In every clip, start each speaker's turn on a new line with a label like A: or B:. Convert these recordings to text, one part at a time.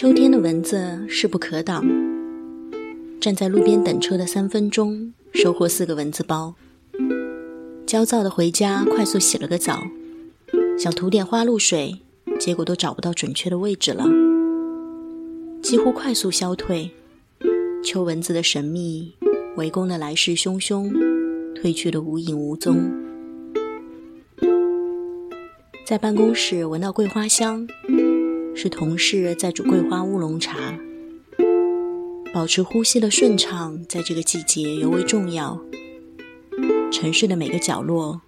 A: 秋天的蚊子势不可挡。站在路边等车的三分钟，收获四个蚊子包。焦躁的回家，快速洗了个澡，想涂点花露水，结果都找不到准确的位置了。几乎快速消退，秋蚊子的神秘，围攻的来势汹汹，退去的无影无踪。在办公室闻到桂花香，是同事在煮桂花乌龙茶。保持呼吸的顺畅，在这个季节尤为重要。城市的每个角落，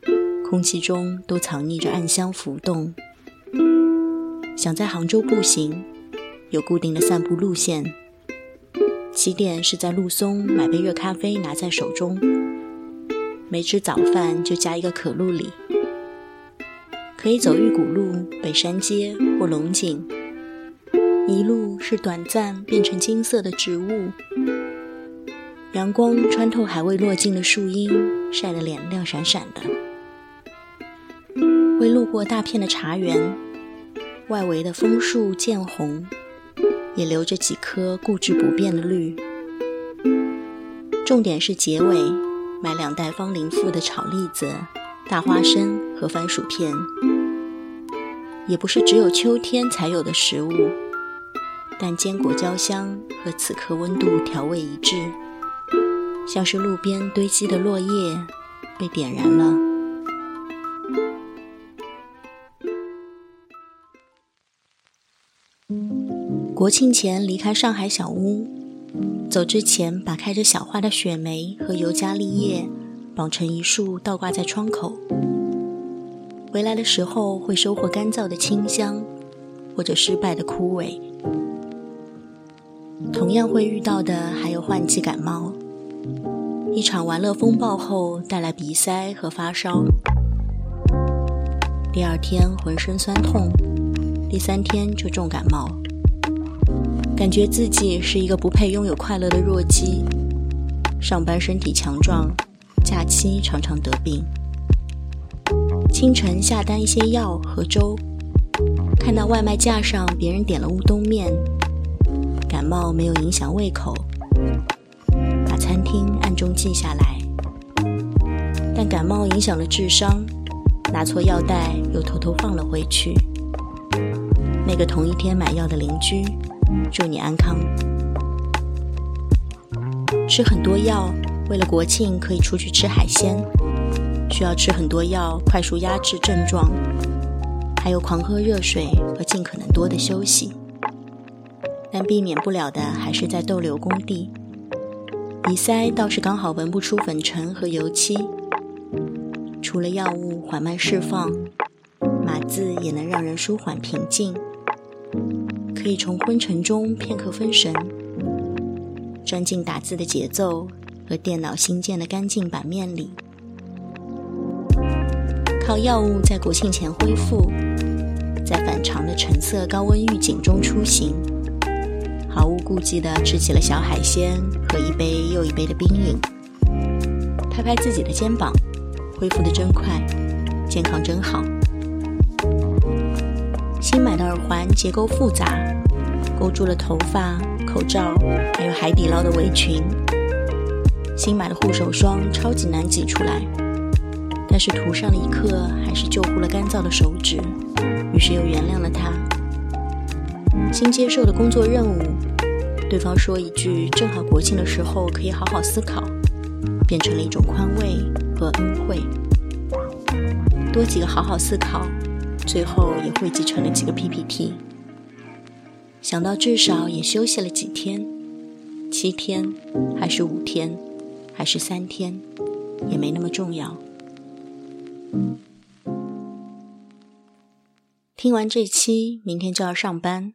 A: 空气中都藏匿着暗香浮动。想在杭州步行，有固定的散步路线。起点是在陆松买杯热咖啡，拿在手中。没吃早饭就加一个可露里。可以走玉古路、北山街或龙井。一路是短暂变成金色的植物，阳光穿透还未落尽的树荫，晒得脸亮闪闪的。会路过大片的茶园，外围的枫树渐红，也留着几颗固执不变的绿。重点是结尾，买两袋方林富的炒栗子、大花生和番薯片，也不是只有秋天才有的食物。但坚果焦香和此刻温度调味一致，像是路边堆积的落叶被点燃了。国庆前离开上海小屋，走之前把开着小花的雪梅和尤加利叶绑成一束，倒挂在窗口。回来的时候会收获干燥的清香，或者失败的枯萎。同样会遇到的还有换季感冒，一场玩乐风暴后带来鼻塞和发烧，第二天浑身酸痛，第三天就重感冒，感觉自己是一个不配拥有快乐的弱鸡，上班身体强壮，假期常常得病。清晨下单一些药和粥，看到外卖架上别人点了乌冬面。感冒没有影响胃口，把餐厅暗中记下来。但感冒影响了智商，拿错药袋又偷偷放了回去。那个同一天买药的邻居，祝你安康。吃很多药，为了国庆可以出去吃海鲜，需要吃很多药快速压制症状，还有狂喝热水和尽可能多的休息。但避免不了的还是在逗留工地，鼻塞倒是刚好闻不出粉尘和油漆。除了药物缓慢释放，码字也能让人舒缓平静，可以从昏沉中片刻分神，钻进打字的节奏和电脑新建的干净版面里。靠药物在国庆前恢复，在反常的橙色高温预警中出行。毫无顾忌地吃起了小海鲜和一杯又一杯的冰饮，拍拍自己的肩膀，恢复的真快，健康真好。新买的耳环结构复杂，勾住了头发、口罩，还有海底捞的围裙。新买的护手霜超级难挤出来，但是涂上了一刻，还是救护了干燥的手指，于是又原谅了他。新接受的工作任务，对方说一句“正好国庆的时候可以好好思考”，变成了一种宽慰和恩惠。多几个好好思考，最后也汇集成了几个 PPT。想到至少也休息了几天，七天，还是五天，还是三天，也没那么重要。听完这期，明天就要上班。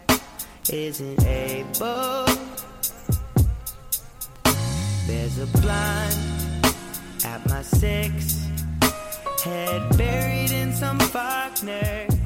B: isn't able. There's a blind at my six, head buried in some Faulkner.